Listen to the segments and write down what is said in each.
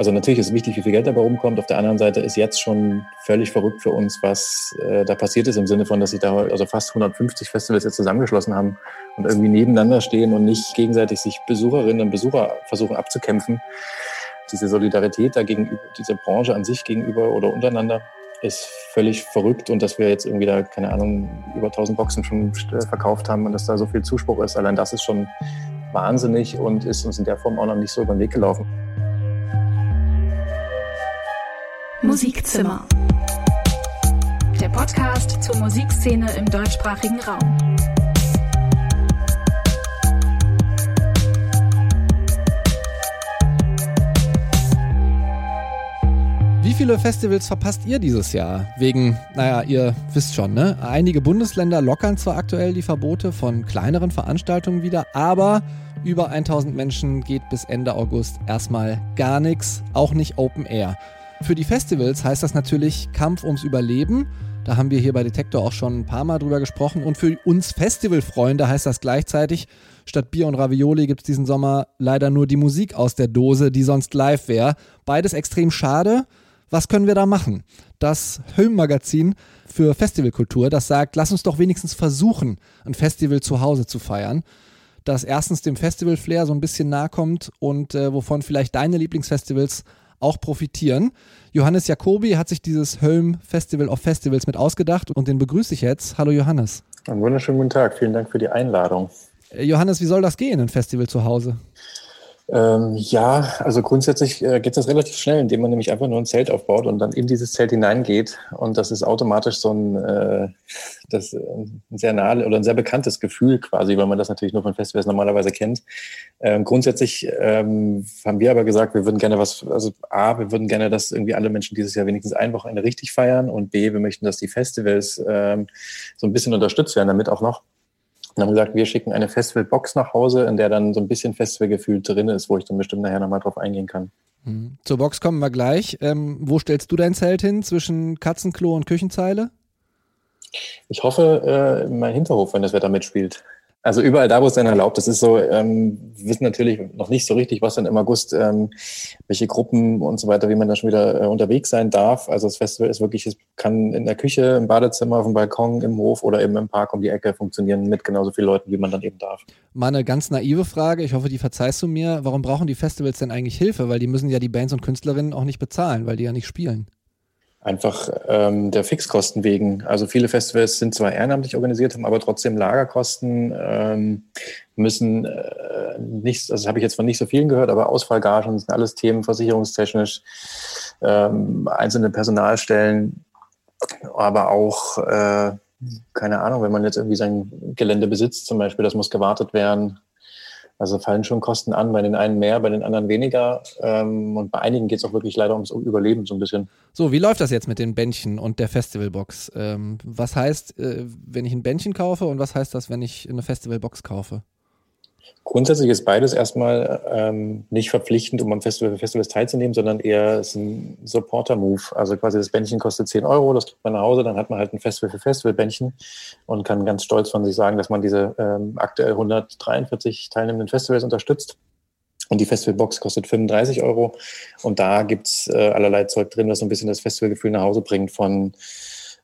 Also natürlich ist es wichtig, wie viel Geld dabei rumkommt. Auf der anderen Seite ist jetzt schon völlig verrückt für uns, was äh, da passiert ist, im Sinne von, dass sich da also fast 150 Festivals jetzt zusammengeschlossen haben und irgendwie nebeneinander stehen und nicht gegenseitig sich Besucherinnen und Besucher versuchen abzukämpfen. Diese Solidarität da gegenüber, dieser Branche an sich gegenüber oder untereinander ist völlig verrückt und dass wir jetzt irgendwie da, keine Ahnung, über 1000 Boxen schon verkauft haben und dass da so viel Zuspruch ist, allein das ist schon wahnsinnig und ist uns in der Form auch noch nicht so über den Weg gelaufen. Musikzimmer. Der Podcast zur Musikszene im deutschsprachigen Raum. Wie viele Festivals verpasst ihr dieses Jahr? Wegen, naja, ihr wisst schon, ne? Einige Bundesländer lockern zwar aktuell die Verbote von kleineren Veranstaltungen wieder, aber über 1000 Menschen geht bis Ende August erstmal gar nichts, auch nicht Open Air. Für die Festivals heißt das natürlich Kampf ums Überleben. Da haben wir hier bei Detektor auch schon ein paar Mal drüber gesprochen. Und für uns Festivalfreunde heißt das gleichzeitig, statt Bier und Ravioli gibt es diesen Sommer leider nur die Musik aus der Dose, die sonst live wäre. Beides extrem schade. Was können wir da machen? Das Home-Magazin für Festivalkultur, das sagt, lass uns doch wenigstens versuchen, ein Festival zu Hause zu feiern. Das erstens dem Festival-Flair so ein bisschen nahe kommt und äh, wovon vielleicht deine Lieblingsfestivals auch profitieren. Johannes Jacobi hat sich dieses Hölm Festival of Festivals mit ausgedacht und den begrüße ich jetzt. Hallo Johannes. Einen wunderschönen guten Tag. Vielen Dank für die Einladung. Äh, Johannes, wie soll das gehen, ein Festival zu Hause? Ähm, ja, also grundsätzlich äh, geht das relativ schnell, indem man nämlich einfach nur ein Zelt aufbaut und dann in dieses Zelt hineingeht. Und das ist automatisch so ein, äh, das, ein sehr nahe oder ein sehr bekanntes Gefühl quasi, weil man das natürlich nur von Festivals normalerweise kennt. Ähm, grundsätzlich ähm, haben wir aber gesagt, wir würden gerne was, also A, wir würden gerne, dass irgendwie alle Menschen dieses Jahr wenigstens ein Wochenende richtig feiern und B, wir möchten, dass die Festivals ähm, so ein bisschen unterstützt werden, damit auch noch und haben gesagt, wir schicken eine Festivalbox nach Hause, in der dann so ein bisschen Festivalgefühl drin ist, wo ich dann bestimmt nachher nochmal drauf eingehen kann. Mhm. Zur Box kommen wir gleich. Ähm, wo stellst du dein Zelt hin zwischen Katzenklo und Küchenzeile? Ich hoffe, äh, in meinem Hinterhof, wenn das Wetter mitspielt. Also überall da, wo es dann erlaubt ist, ist so, ähm, wir wissen natürlich noch nicht so richtig, was dann im August, ähm, welche Gruppen und so weiter, wie man da schon wieder äh, unterwegs sein darf. Also das Festival ist wirklich, es kann in der Küche, im Badezimmer, auf dem Balkon, im Hof oder eben im Park um die Ecke funktionieren mit genauso vielen Leuten, wie man dann eben darf. Mal eine ganz naive Frage, ich hoffe, die verzeihst du mir. Warum brauchen die Festivals denn eigentlich Hilfe? Weil die müssen ja die Bands und Künstlerinnen auch nicht bezahlen, weil die ja nicht spielen. Einfach ähm, der Fixkosten wegen. Also viele Festivals sind zwar ehrenamtlich organisiert, haben aber trotzdem Lagerkosten, ähm, müssen äh, nicht, also das habe ich jetzt von nicht so vielen gehört, aber Ausfallgagen sind alles Themen versicherungstechnisch, ähm, einzelne Personalstellen, aber auch, äh, keine Ahnung, wenn man jetzt irgendwie sein Gelände besitzt zum Beispiel, das muss gewartet werden. Also fallen schon Kosten an, bei den einen mehr, bei den anderen weniger. Ähm, und bei einigen geht es auch wirklich leider ums Überleben so ein bisschen. So, wie läuft das jetzt mit den Bändchen und der Festivalbox? Ähm, was heißt, äh, wenn ich ein Bändchen kaufe und was heißt das, wenn ich eine Festivalbox kaufe? Grundsätzlich ist beides erstmal ähm, nicht verpflichtend, um am Festival Festivals teilzunehmen, sondern eher ein Supporter-Move. Also quasi das Bändchen kostet 10 Euro, das kriegt man nach Hause, dann hat man halt ein Festival für Festival-Bändchen und kann ganz stolz von sich sagen, dass man diese ähm, aktuell 143 teilnehmenden Festivals unterstützt. Und die Festivalbox kostet 35 Euro. Und da gibt's äh, allerlei Zeug drin, was so ein bisschen das Festivalgefühl nach Hause bringt von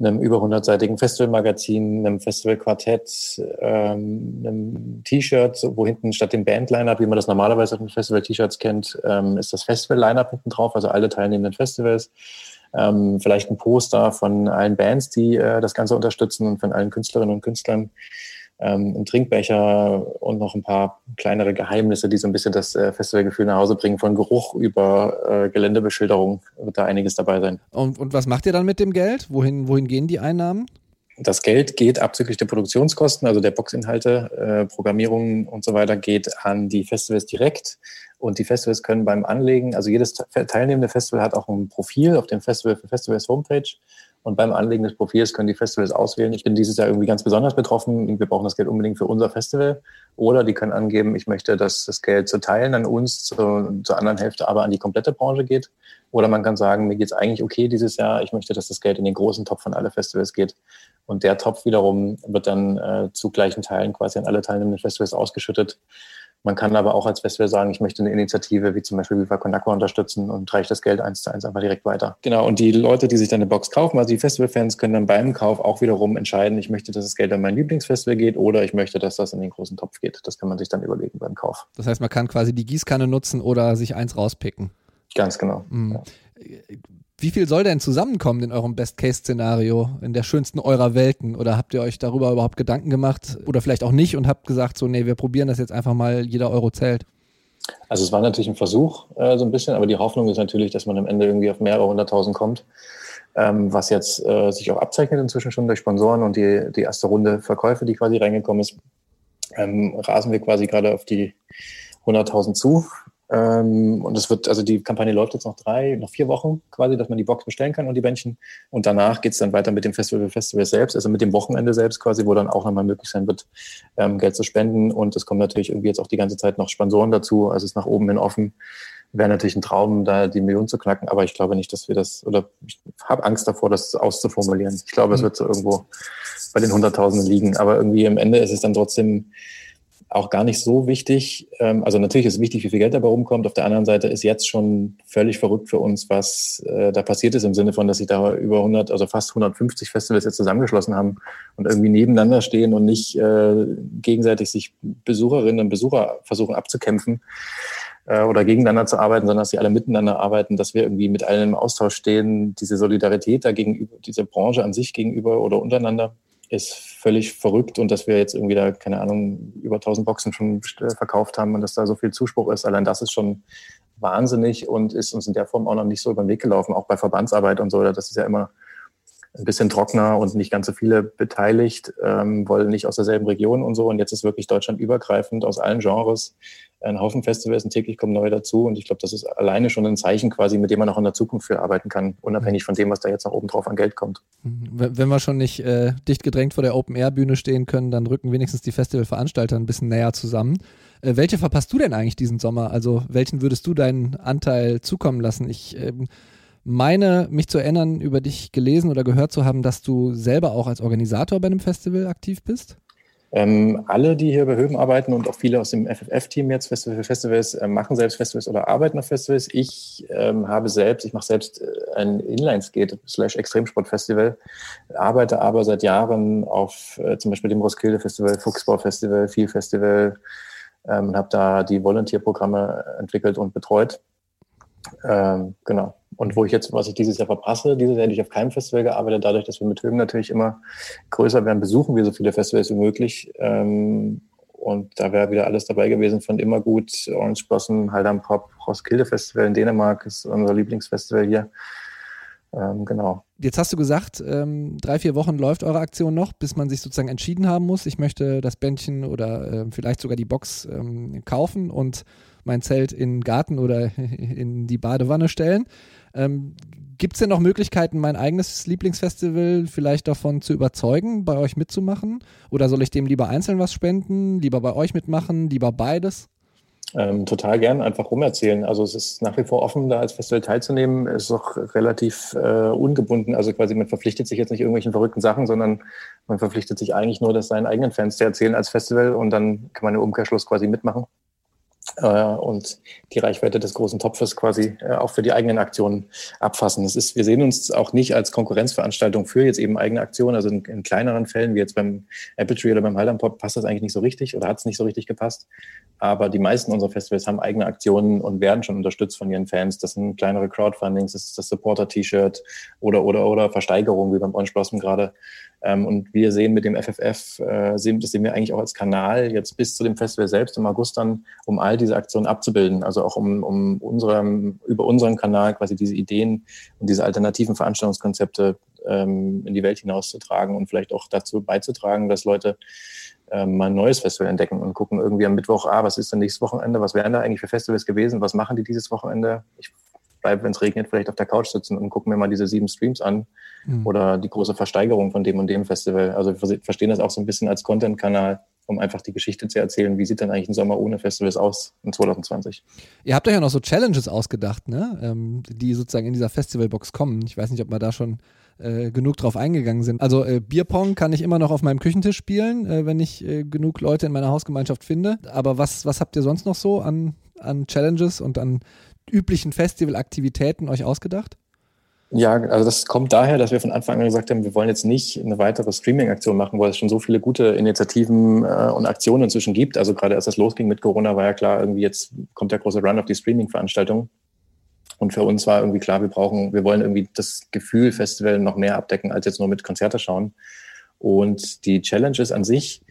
einem über 100-seitigen Festivalmagazin, einem Festivalquartett, ähm, einem T-Shirt, wo hinten statt dem Band-Line-Up, wie man das normalerweise auf Festival-T-Shirts kennt, ähm, ist das Festival-Line-Up hinten drauf, also alle teilnehmenden Festivals. Ähm, vielleicht ein Poster von allen Bands, die äh, das Ganze unterstützen und von allen Künstlerinnen und Künstlern ähm, ein Trinkbecher und noch ein paar kleinere Geheimnisse, die so ein bisschen das äh, Festivalgefühl nach Hause bringen. Von Geruch über äh, Geländebeschilderung wird da einiges dabei sein. Und, und was macht ihr dann mit dem Geld? Wohin, wohin gehen die Einnahmen? Das Geld geht abzüglich der Produktionskosten, also der Boxinhalte, äh, Programmierung und so weiter, geht an die Festivals direkt. Und die Festivals können beim Anlegen, also jedes teilnehmende Festival hat auch ein Profil auf dem Festival für Festivals Homepage. Und beim Anlegen des Profils können die Festivals auswählen, ich bin dieses Jahr irgendwie ganz besonders betroffen, wir brauchen das Geld unbedingt für unser Festival. Oder die können angeben, ich möchte, dass das Geld zu teilen an uns, zur, zur anderen Hälfte aber an die komplette Branche geht. Oder man kann sagen, mir geht's eigentlich okay dieses Jahr, ich möchte, dass das Geld in den großen Topf von alle Festivals geht. Und der Topf wiederum wird dann äh, zu gleichen Teilen quasi an alle teilnehmenden Festivals ausgeschüttet. Man kann aber auch als Festival sagen, ich möchte eine Initiative wie zum Beispiel Viva Conakwa unterstützen und reiche das Geld eins zu eins einfach direkt weiter. Genau, und die Leute, die sich dann eine Box kaufen, also die Festivalfans, können dann beim Kauf auch wiederum entscheiden, ich möchte, dass das Geld an mein Lieblingsfestival geht oder ich möchte, dass das in den großen Topf geht. Das kann man sich dann überlegen beim Kauf. Das heißt, man kann quasi die Gießkanne nutzen oder sich eins rauspicken. Ganz genau. Mhm. Ja. Wie viel soll denn zusammenkommen in eurem Best-Case-Szenario, in der schönsten eurer Welten? Oder habt ihr euch darüber überhaupt Gedanken gemacht? Oder vielleicht auch nicht und habt gesagt, so, nee, wir probieren das jetzt einfach mal, jeder Euro zählt? Also es war natürlich ein Versuch, äh, so ein bisschen, aber die Hoffnung ist natürlich, dass man am Ende irgendwie auf mehrere hunderttausend kommt. Ähm, was jetzt äh, sich auch abzeichnet inzwischen schon durch Sponsoren und die, die erste Runde Verkäufe, die quasi reingekommen ist, ähm, rasen wir quasi gerade auf die 100.000 zu. Ähm, und es wird, also die Kampagne läuft jetzt noch drei, noch vier Wochen quasi, dass man die Box bestellen kann und die Bändchen. Und danach geht es dann weiter mit dem Festival Festival selbst, also mit dem Wochenende selbst quasi, wo dann auch nochmal möglich sein wird, ähm, Geld zu spenden. Und es kommen natürlich irgendwie jetzt auch die ganze Zeit noch Sponsoren dazu. Also es ist nach oben hin offen. Wäre natürlich ein Traum, da die Million zu knacken, aber ich glaube nicht, dass wir das, oder ich habe Angst davor, das auszuformulieren. Ich glaube, es mhm. wird so irgendwo bei den Hunderttausenden liegen. Aber irgendwie am Ende ist es dann trotzdem auch gar nicht so wichtig. Ähm, also natürlich ist es wichtig, wie viel Geld dabei rumkommt. Auf der anderen Seite ist jetzt schon völlig verrückt für uns, was äh, da passiert ist im Sinne von, dass sich da über 100, also fast 150 Festivals jetzt zusammengeschlossen haben und irgendwie nebeneinander stehen und nicht äh, gegenseitig sich Besucherinnen und Besucher versuchen abzukämpfen äh, oder gegeneinander zu arbeiten, sondern dass sie alle miteinander arbeiten, dass wir irgendwie mit allen im Austausch stehen, diese Solidarität da gegenüber, diese Branche an sich gegenüber oder untereinander ist völlig verrückt und dass wir jetzt irgendwie da, keine Ahnung, über 1000 Boxen schon verkauft haben und dass da so viel Zuspruch ist. Allein das ist schon wahnsinnig und ist uns in der Form auch noch nicht so über den Weg gelaufen, auch bei Verbandsarbeit und so. Das ist ja immer ein bisschen trockener und nicht ganz so viele beteiligt, ähm, wollen nicht aus derselben Region und so. Und jetzt ist wirklich deutschlandübergreifend aus allen Genres ein Haufen Festivals und täglich kommen neue dazu. Und ich glaube, das ist alleine schon ein Zeichen quasi, mit dem man auch in der Zukunft für arbeiten kann, unabhängig von dem, was da jetzt noch oben drauf an Geld kommt. Wenn wir schon nicht äh, dicht gedrängt vor der Open-Air-Bühne stehen können, dann rücken wenigstens die Festivalveranstalter ein bisschen näher zusammen. Äh, welche verpasst du denn eigentlich diesen Sommer? Also welchen würdest du deinen Anteil zukommen lassen? Ich ähm, meine, mich zu erinnern, über dich gelesen oder gehört zu haben, dass du selber auch als Organisator bei einem Festival aktiv bist. Ähm, alle, die hier bei Höben arbeiten und auch viele aus dem FFF-Team jetzt Festival Festivals äh, machen selbst Festivals oder arbeiten auf Festivals. Ich ähm, habe selbst, ich mache selbst äh, ein Inlineskate slash Extremsport-Festival, arbeite aber seit Jahren auf äh, zum Beispiel dem Roskilde Festival, Fuchsbau Festival, Viel Festival ähm, und habe da die Volunteer-Programme entwickelt und betreut. Ähm, genau. Und wo ich jetzt, was ich dieses Jahr verpasse, dieses Jahr hätte ich auf keinem Festival gearbeitet, dadurch, dass wir mit Höhen natürlich immer größer werden, besuchen wir so viele Festivals wie möglich. Ähm, und da wäre wieder alles dabei gewesen von immer gut, Orange Blossom, Haldam Pop, Roskilde Festival in Dänemark ist unser Lieblingsfestival hier. Ähm, genau. Jetzt hast du gesagt, ähm, drei, vier Wochen läuft eure Aktion noch, bis man sich sozusagen entschieden haben muss, ich möchte das Bändchen oder äh, vielleicht sogar die Box ähm, kaufen und mein Zelt in den Garten oder in die Badewanne stellen. Ähm, Gibt es denn noch Möglichkeiten, mein eigenes Lieblingsfestival vielleicht davon zu überzeugen, bei euch mitzumachen? Oder soll ich dem lieber einzeln was spenden, lieber bei euch mitmachen, lieber beides? Ähm, total gern einfach rumerzählen. Also es ist nach wie vor offen, da als Festival teilzunehmen. Es ist auch relativ äh, ungebunden. Also quasi man verpflichtet sich jetzt nicht irgendwelchen verrückten Sachen, sondern man verpflichtet sich eigentlich nur, das seinen eigenen Fans zu erzählen als Festival und dann kann man im Umkehrschluss quasi mitmachen und die Reichweite des großen Topfes quasi äh, auch für die eigenen Aktionen abfassen. Das ist, wir sehen uns auch nicht als Konkurrenzveranstaltung für jetzt eben eigene Aktionen. Also in, in kleineren Fällen, wie jetzt beim Apple Tree oder beim Haldern Pop, passt das eigentlich nicht so richtig oder hat es nicht so richtig gepasst. Aber die meisten unserer Festivals haben eigene Aktionen und werden schon unterstützt von ihren Fans. Das sind kleinere Crowdfundings, das ist das Supporter-T-Shirt oder, oder, oder Versteigerungen, wie beim Orange Blossom gerade. Ähm, und wir sehen mit dem FFF, äh, sehen, das sehen wir eigentlich auch als Kanal jetzt bis zu dem Festival selbst im August dann, um all diese Aktionen abzubilden. Also auch um, um unserem, über unseren Kanal quasi diese Ideen und diese alternativen Veranstaltungskonzepte ähm, in die Welt hinauszutragen und vielleicht auch dazu beizutragen, dass Leute ähm, mal ein neues Festival entdecken und gucken irgendwie am Mittwoch, ah, was ist denn nächstes Wochenende, was wären da eigentlich für Festivals gewesen, was machen die dieses Wochenende? Ich bleibe, wenn es regnet, vielleicht auf der Couch sitzen und gucken mir mal diese sieben Streams an mhm. oder die große Versteigerung von dem und dem Festival. Also wir verstehen das auch so ein bisschen als Content-Kanal, um einfach die Geschichte zu erzählen, wie sieht denn eigentlich ein Sommer ohne Festivals aus in 2020. Ihr habt euch ja noch so Challenges ausgedacht, ne? Ähm, die sozusagen in dieser Festivalbox kommen. Ich weiß nicht, ob wir da schon äh, genug drauf eingegangen sind. Also äh, Bierpong kann ich immer noch auf meinem Küchentisch spielen, äh, wenn ich äh, genug Leute in meiner Hausgemeinschaft finde. Aber was, was habt ihr sonst noch so an, an Challenges und an üblichen Festivalaktivitäten euch ausgedacht? Ja, also das kommt daher, dass wir von Anfang an gesagt haben, wir wollen jetzt nicht eine weitere Streaming-Aktion machen, wo es schon so viele gute Initiativen äh, und Aktionen inzwischen gibt. Also gerade als das losging mit Corona, war ja klar, irgendwie jetzt kommt der große Run auf die Streaming-Veranstaltung. Und für uns war irgendwie klar, wir brauchen, wir wollen irgendwie das Gefühl Festival noch mehr abdecken, als jetzt nur mit Konzerte schauen. Und die Challenges an sich,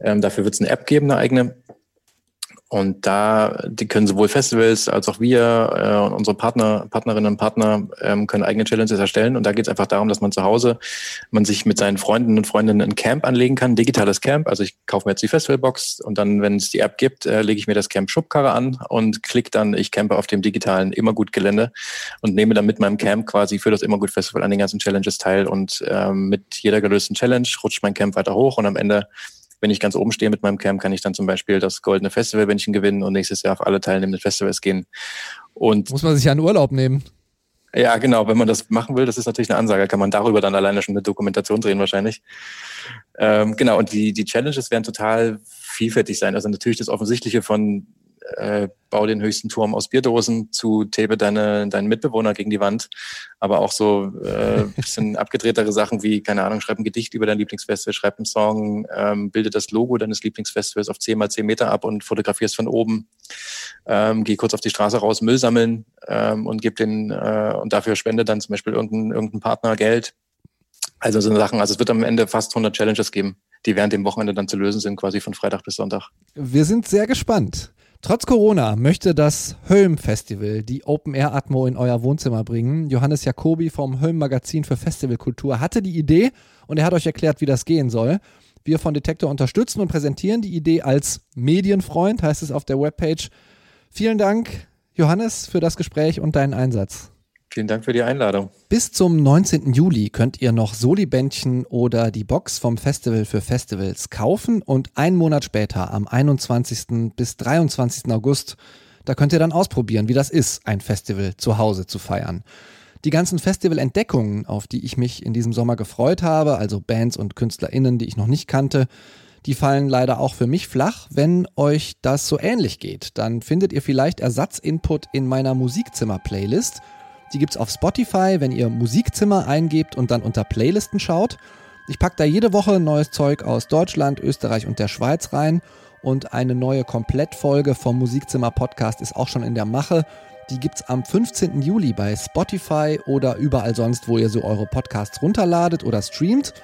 ähm, dafür wird es eine App geben, eine eigene, und da, die können sowohl Festivals als auch wir äh, und unsere Partner, Partnerinnen und Partner ähm, können eigene Challenges erstellen. Und da geht es einfach darum, dass man zu Hause, man sich mit seinen Freunden und Freundinnen ein Camp anlegen kann, digitales Camp. Also ich kaufe mir jetzt die Festivalbox und dann, wenn es die App gibt, äh, lege ich mir das Camp Schubkarre an und klicke dann, ich campe auf dem digitalen Immergut-Gelände und nehme dann mit meinem Camp quasi für das Immergut-Festival an den ganzen Challenges teil. Und ähm, mit jeder gelösten Challenge rutscht mein Camp weiter hoch und am Ende wenn ich ganz oben stehe mit meinem Camp, kann ich dann zum Beispiel das goldene Festivalbändchen gewinnen und nächstes Jahr auf alle teilnehmenden Festivals gehen. Und Muss man sich ja einen Urlaub nehmen. Ja, genau. Wenn man das machen will, das ist natürlich eine Ansage, kann man darüber dann alleine schon eine Dokumentation drehen wahrscheinlich. Ähm, genau, und die, die Challenges werden total vielfältig sein. Also natürlich das Offensichtliche von äh, bau den höchsten Turm aus Bierdosen zu tape deine, deinen Mitbewohner gegen die Wand. Aber auch so äh, bisschen abgedrehtere Sachen wie, keine Ahnung, schreib ein Gedicht über dein Lieblingsfestival, schreib einen Song, ähm, bilde das Logo deines Lieblingsfestivals auf 10 mal 10 Meter ab und fotografierst von oben. Ähm, geh kurz auf die Straße raus, Müll sammeln ähm, und gib den äh, und dafür spende dann zum Beispiel irgendein, irgendein Partner Geld. Also so Sachen. Also es wird am Ende fast 100 Challenges geben, die während dem Wochenende dann zu lösen sind, quasi von Freitag bis Sonntag. Wir sind sehr gespannt. Trotz Corona möchte das Hölm Festival die Open Air Atmo in euer Wohnzimmer bringen. Johannes Jacobi vom Hölm Magazin für Festivalkultur hatte die Idee und er hat euch erklärt, wie das gehen soll. Wir von Detektor unterstützen und präsentieren die Idee als Medienfreund, heißt es auf der Webpage. Vielen Dank, Johannes, für das Gespräch und deinen Einsatz. Vielen Dank für die Einladung. Bis zum 19. Juli könnt ihr noch Soli-Bändchen oder die Box vom Festival für Festivals kaufen und einen Monat später, am 21. bis 23. August, da könnt ihr dann ausprobieren, wie das ist, ein Festival zu Hause zu feiern. Die ganzen Festival-Entdeckungen, auf die ich mich in diesem Sommer gefreut habe, also Bands und KünstlerInnen, die ich noch nicht kannte, die fallen leider auch für mich flach. Wenn euch das so ähnlich geht, dann findet ihr vielleicht Ersatzinput in meiner Musikzimmer-Playlist – die gibt's auf Spotify, wenn ihr Musikzimmer eingebt und dann unter Playlisten schaut. Ich packe da jede Woche neues Zeug aus Deutschland, Österreich und der Schweiz rein. Und eine neue Komplettfolge vom Musikzimmer Podcast ist auch schon in der Mache. Die gibt's am 15. Juli bei Spotify oder überall sonst, wo ihr so eure Podcasts runterladet oder streamt.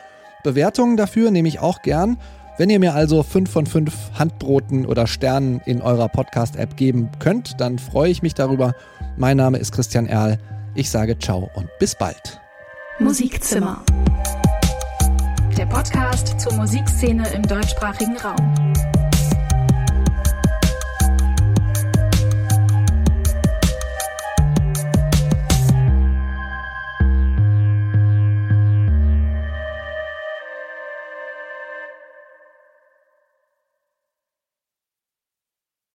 Bewertungen dafür nehme ich auch gern. Wenn ihr mir also 5 von 5 Handbroten oder Sternen in eurer Podcast-App geben könnt, dann freue ich mich darüber. Mein Name ist Christian Erl. Ich sage ciao und bis bald. Musikzimmer. Der Podcast zur Musikszene im deutschsprachigen Raum.